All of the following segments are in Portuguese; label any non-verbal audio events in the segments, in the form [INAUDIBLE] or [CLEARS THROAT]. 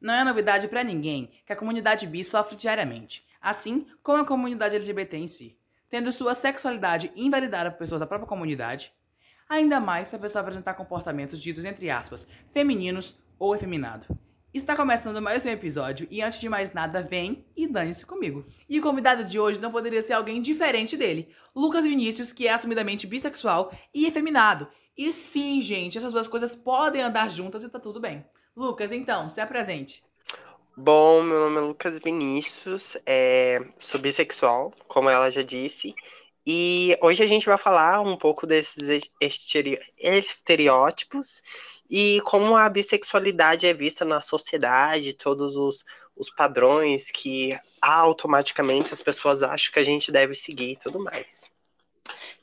Não é novidade para ninguém que a comunidade bi sofre diariamente, assim como a comunidade LGBT em si, tendo sua sexualidade invalidada por pessoas da própria comunidade, ainda mais se a pessoa apresentar comportamentos ditos entre aspas femininos ou efeminado. Está começando mais um episódio e antes de mais nada, vem e dane-se comigo. E o convidado de hoje não poderia ser alguém diferente dele, Lucas Vinícius, que é assumidamente bissexual e efeminado. E sim, gente, essas duas coisas podem andar juntas e tá tudo bem. Lucas, então, se apresente. Bom, meu nome é Lucas Vinícius, é, sou bissexual, como ela já disse, e hoje a gente vai falar um pouco desses estereótipos e como a bissexualidade é vista na sociedade, todos os, os padrões que automaticamente as pessoas acham que a gente deve seguir e tudo mais.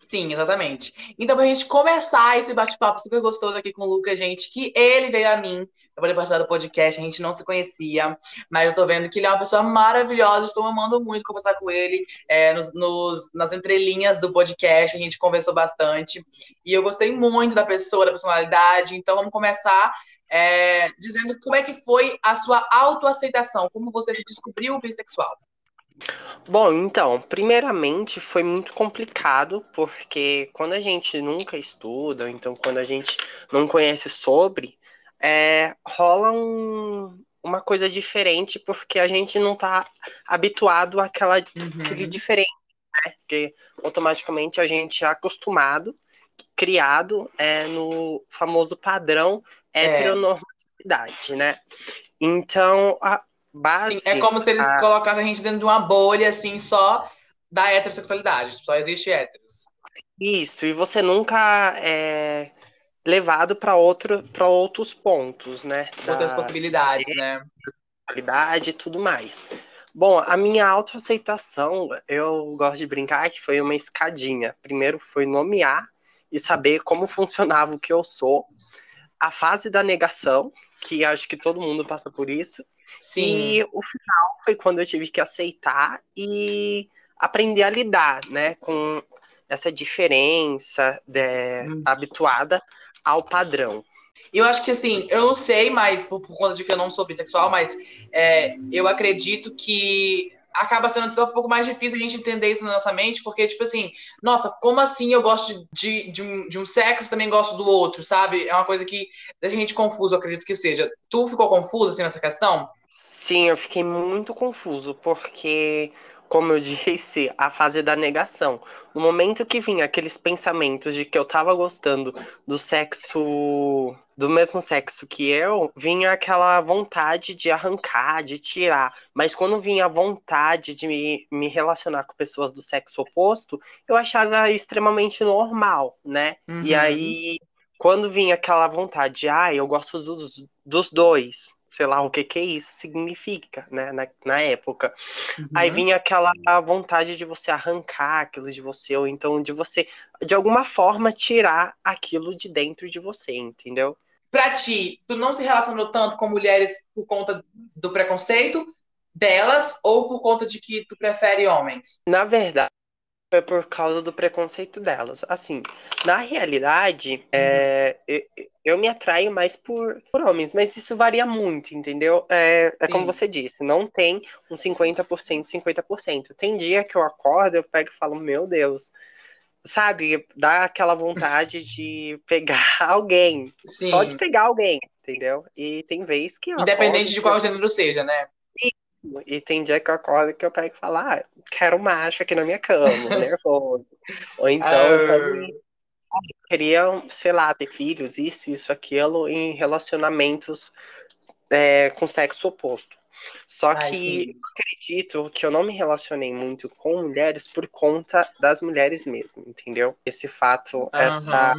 Sim, exatamente. Então, pra gente começar esse bate-papo super gostoso aqui com o Lucas, gente, que ele veio a mim pra poder participar do podcast, a gente não se conhecia, mas eu tô vendo que ele é uma pessoa maravilhosa, estou amando muito conversar com ele é, nos, nos, nas entrelinhas do podcast, a gente conversou bastante, e eu gostei muito da pessoa, da personalidade, então vamos começar é, dizendo como é que foi a sua autoaceitação, como você se descobriu bissexual. Bom, então, primeiramente foi muito complicado, porque quando a gente nunca estuda, então quando a gente não conhece sobre, é, rola um, uma coisa diferente, porque a gente não está habituado àquela, uhum. àquele diferente, né? Porque automaticamente a gente é acostumado, criado é, no famoso padrão é. heteronormatividade, né? Então, a, base. Sim, é como se eles a... colocassem a gente dentro de uma bolha, assim, só da heterossexualidade. Só existe héteros. Isso, e você nunca é levado para outro, outros pontos, né? Outras da... possibilidades, né? Qualidade e tudo mais. Bom, a minha autoaceitação, eu gosto de brincar que foi uma escadinha. Primeiro foi nomear e saber como funcionava o que eu sou. A fase da negação, que acho que todo mundo passa por isso. Sim. E o final foi quando eu tive que aceitar e aprender a lidar, né, com essa diferença de, hum. habituada ao padrão. Eu acho que assim, eu não sei, mas por, por conta de que eu não sou bissexual, mas é, eu acredito que acaba sendo um pouco mais difícil a gente entender isso na nossa mente, porque, tipo assim, nossa, como assim eu gosto de, de, um, de um sexo também gosto do outro, sabe? É uma coisa que deixa a gente confuso, eu acredito que seja. Tu ficou confuso, assim, nessa questão? Sim, eu fiquei muito confuso, porque, como eu [LAUGHS] disse, a fase da negação. No momento que vinha aqueles pensamentos de que eu tava gostando do sexo, do mesmo sexo que eu, vinha aquela vontade de arrancar, de tirar. Mas quando vinha a vontade de me, me relacionar com pessoas do sexo oposto, eu achava extremamente normal, né? Uhum. E aí, quando vinha aquela vontade de, ah, eu gosto dos, dos dois, sei lá o que que isso significa, né, na, na época. Uhum. Aí vinha aquela vontade de você arrancar aquilo de você, ou então de você, de alguma forma, tirar aquilo de dentro de você, entendeu? Pra ti, tu não se relacionou tanto com mulheres por conta do preconceito delas, ou por conta de que tu prefere homens? Na verdade, foi por causa do preconceito delas. Assim, na realidade, é, eu, eu, me atraio mais por, por homens, mas isso varia muito, entendeu? É, é como você disse, não tem um 50%, 50%. Tem dia que eu acordo, eu pego e falo, meu Deus, sabe? Dá aquela vontade de pegar [LAUGHS] alguém, Sim. só de pegar alguém, entendeu? E tem vez que. Independente de qual gênero seja, né? E tem dia que eu acordo que eu pego e falo, ah, quero macho aqui na minha cama, [LAUGHS] nervoso. Ou então, eu queria, sei lá, ter filhos, isso, isso, aquilo, em relacionamentos é, com sexo oposto. Só Ai, que eu acredito que eu não me relacionei muito com mulheres por conta das mulheres mesmo, entendeu? Esse fato, uhum. essa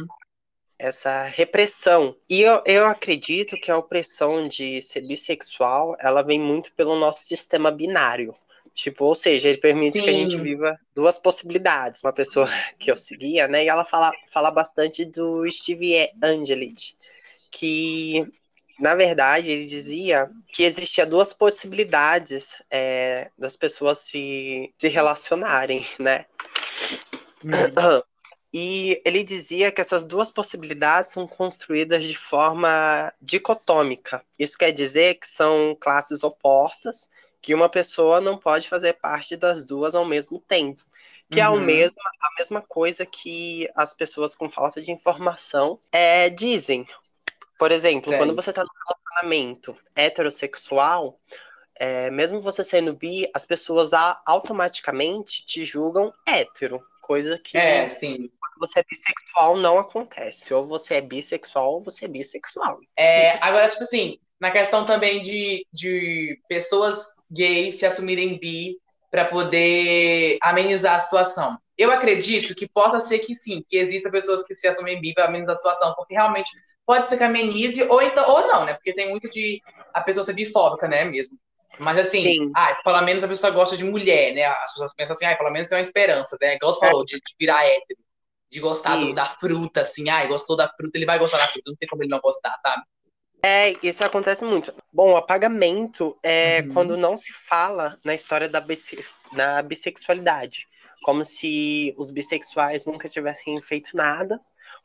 essa repressão. E eu, eu acredito que a opressão de ser bissexual, ela vem muito pelo nosso sistema binário. Tipo, ou seja, ele permite Sim. que a gente viva duas possibilidades. Uma pessoa [LAUGHS] que eu seguia, né, e ela fala, fala bastante do Steve Angelic, que, na verdade, ele dizia que existia duas possibilidades é, das pessoas se, se relacionarem, né? Hum. [CLEARS THROAT] E ele dizia que essas duas possibilidades são construídas de forma dicotômica. Isso quer dizer que são classes opostas, que uma pessoa não pode fazer parte das duas ao mesmo tempo. Que uhum. é o mesmo, a mesma coisa que as pessoas com falta de informação é, dizem. Por exemplo, quando você está num relacionamento heterossexual, é, mesmo você sendo bi, as pessoas automaticamente te julgam hétero. Coisa que é, sim. Você é bissexual não acontece. Ou você é bissexual ou você é bissexual. É, agora, tipo assim, na questão também de, de pessoas gays se assumirem bi para poder amenizar a situação. Eu acredito que possa ser que sim, que existam pessoas que se assumem bi para amenizar a situação, porque realmente pode ser que amenize ou então ou não, né? Porque tem muito de a pessoa ser bifóbica, né, mesmo. Mas assim, ah, pelo menos a pessoa gosta de mulher, né? As pessoas pensam assim, ah, pelo menos tem uma esperança, né? Igual você falou, de, de virar hétero, de gostar do, da fruta, assim, ah, gostou da fruta, ele vai gostar da fruta, não tem como ele não gostar, sabe? É, isso acontece muito. Bom, o apagamento é uhum. quando não se fala na história da bisse na bissexualidade. Como se os bissexuais nunca tivessem feito nada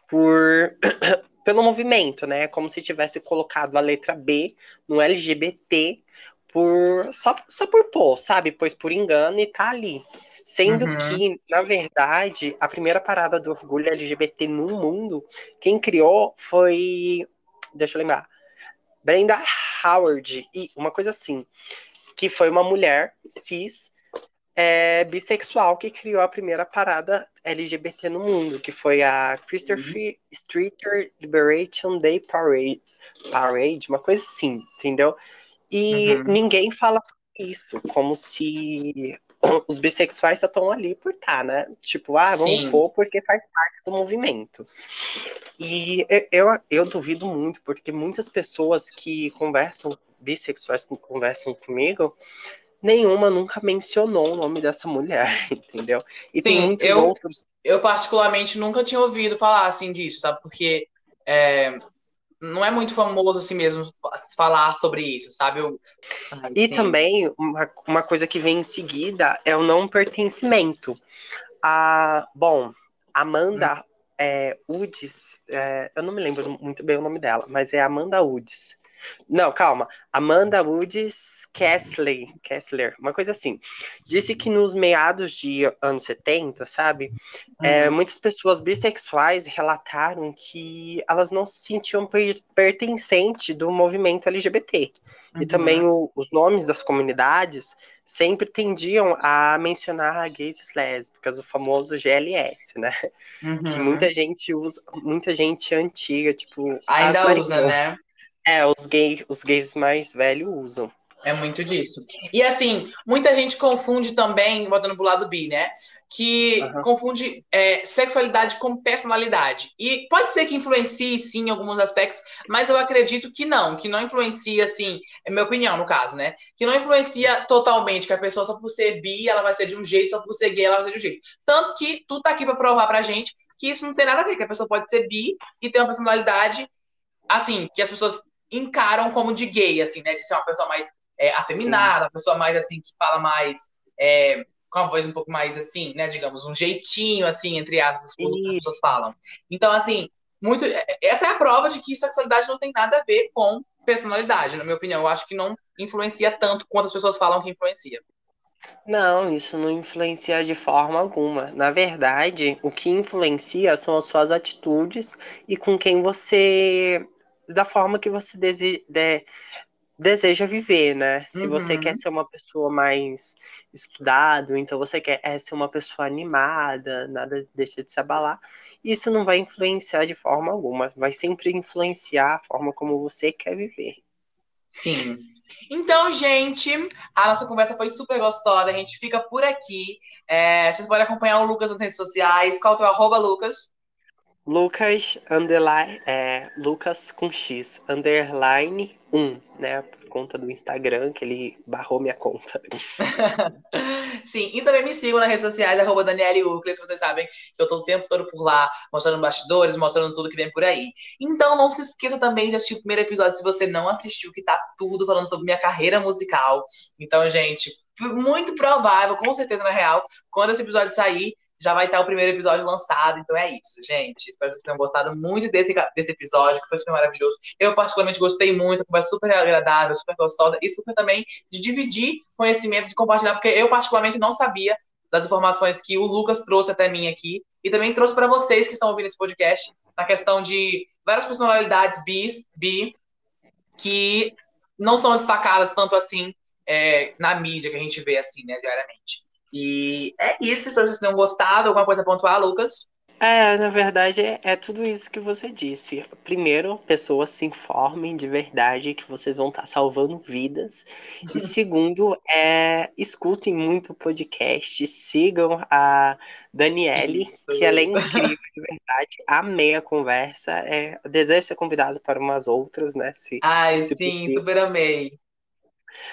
por [COUGHS] pelo movimento, né? Como se tivesse colocado a letra B no LGBT por só, só por pôr, sabe? Pois por engano e tá ali. Sendo uhum. que, na verdade, a primeira parada do orgulho LGBT no mundo, quem criou foi. Deixa eu lembrar. Brenda Howard, e uma coisa assim, que foi uma mulher cis é, bissexual que criou a primeira parada LGBT no mundo, que foi a Christopher uhum. Streeter Liberation Day Parade, Parade, uma coisa assim, entendeu? E uhum. ninguém fala sobre isso, como se os bissexuais só estão ali por tá, né? Tipo, ah, vamos Sim. pôr porque faz parte do movimento. E eu, eu duvido muito, porque muitas pessoas que conversam, bissexuais que conversam comigo, nenhuma nunca mencionou o nome dessa mulher, [LAUGHS] entendeu? E Sim, tem muitos eu, outros. Eu, particularmente, nunca tinha ouvido falar assim disso, sabe? Porque é, não é muito famoso assim mesmo falar sobre isso, sabe? Eu... Ai, e sim. também uma, uma coisa que vem em seguida é o não pertencimento. A, bom, Amanda hum. é, Udes, é, eu não me lembro muito bem o nome dela, mas é Amanda Udes. Não, calma. Amanda Woods Kessler, Kessler, uma coisa assim. Disse que nos meados de anos 70, sabe? É, uhum. É, muitas pessoas bissexuais relataram que elas não se sentiam per pertencentes do movimento LGBT. Uhum. E também o, os nomes das comunidades sempre tendiam a mencionar gays e lésbicas, o famoso GLS, né? Uhum. Que muita gente usa, muita gente antiga, tipo. Ainda usa, né? É, os gays, os gays mais velhos usam. É muito disso. E assim, muita gente confunde também, botando pro lado bi, né? Que uhum. confunde é, sexualidade com personalidade. E pode ser que influencie, sim, em alguns aspectos, mas eu acredito que não, que não influencia, assim, é minha opinião, no caso, né? Que não influencia totalmente, que a pessoa só por ser bi, ela vai ser de um jeito, só por ser gay, ela vai ser de um jeito. Tanto que tu tá aqui pra provar pra gente que isso não tem nada a ver, que a pessoa pode ser bi e ter uma personalidade, assim, que as pessoas encaram como de gay, assim, né? De ser uma pessoa mais é, afeminada, uma pessoa mais, assim, que fala mais... É, com a voz um pouco mais, assim, né? Digamos, um jeitinho, assim, entre aspas, como as pessoas falam. Então, assim, muito... É, essa é a prova de que sexualidade não tem nada a ver com personalidade, na minha opinião. Eu acho que não influencia tanto quanto as pessoas falam que influencia. Não, isso não influencia de forma alguma. Na verdade, o que influencia são as suas atitudes e com quem você da forma que você dese de deseja viver, né? Se uhum. você quer ser uma pessoa mais estudada, então você quer é, ser uma pessoa animada, nada deixa de se abalar, isso não vai influenciar de forma alguma, vai sempre influenciar a forma como você quer viver. Sim. Então, gente, a nossa conversa foi super gostosa. A gente fica por aqui. É, vocês podem acompanhar o Lucas nas redes sociais. Qual é o teu arroba, Lucas? Lucas, underline, é, Lucas com X, underline 1, né? Por conta do Instagram, que ele barrou minha conta. [LAUGHS] Sim, e também me sigam nas redes sociais, arroba Daniele Ucles, vocês sabem que eu tô o tempo todo por lá, mostrando bastidores, mostrando tudo que vem por aí. Então não se esqueça também de assistir o primeiro episódio, se você não assistiu, que tá tudo falando sobre minha carreira musical. Então, gente, muito provável, com certeza na real, quando esse episódio sair, já vai estar o primeiro episódio lançado. Então é isso, gente. Espero que vocês tenham gostado muito desse, desse episódio, que foi super maravilhoso. Eu, particularmente, gostei muito, conversa super agradável, super gostosa e super também de dividir conhecimentos, de compartilhar, porque eu, particularmente, não sabia das informações que o Lucas trouxe até mim aqui e também trouxe para vocês que estão ouvindo esse podcast, na questão de várias personalidades bis, bi, que não são destacadas tanto assim é, na mídia que a gente vê assim, né, diariamente. E é isso, espero que vocês tenham gostado. Alguma coisa a pontuar, Lucas? É, na verdade, é, é, tudo isso que você disse. Primeiro, pessoas se informem de verdade que vocês vão estar salvando vidas. E [LAUGHS] segundo, é, escutem muito o podcast, sigam a Daniele, isso. que ela é incrível, de verdade. Amei a conversa. É, desejo ser convidado para umas outras, né? Se, Ai, se sim, possível. super amei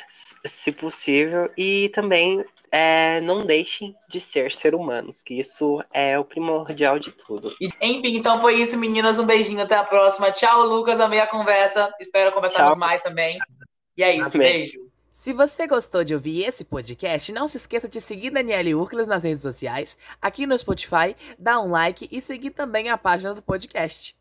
se possível, e também é, não deixem de ser ser humanos, que isso é o primordial de tudo. Enfim, então foi isso, meninas. Um beijinho, até a próxima. Tchau, Lucas. Amei a conversa. Espero conversarmos Tchau. mais também. E é isso, Amém. beijo. Se você gostou de ouvir esse podcast, não se esqueça de seguir Daniele Urcles nas redes sociais, aqui no Spotify, dar um like e seguir também a página do podcast.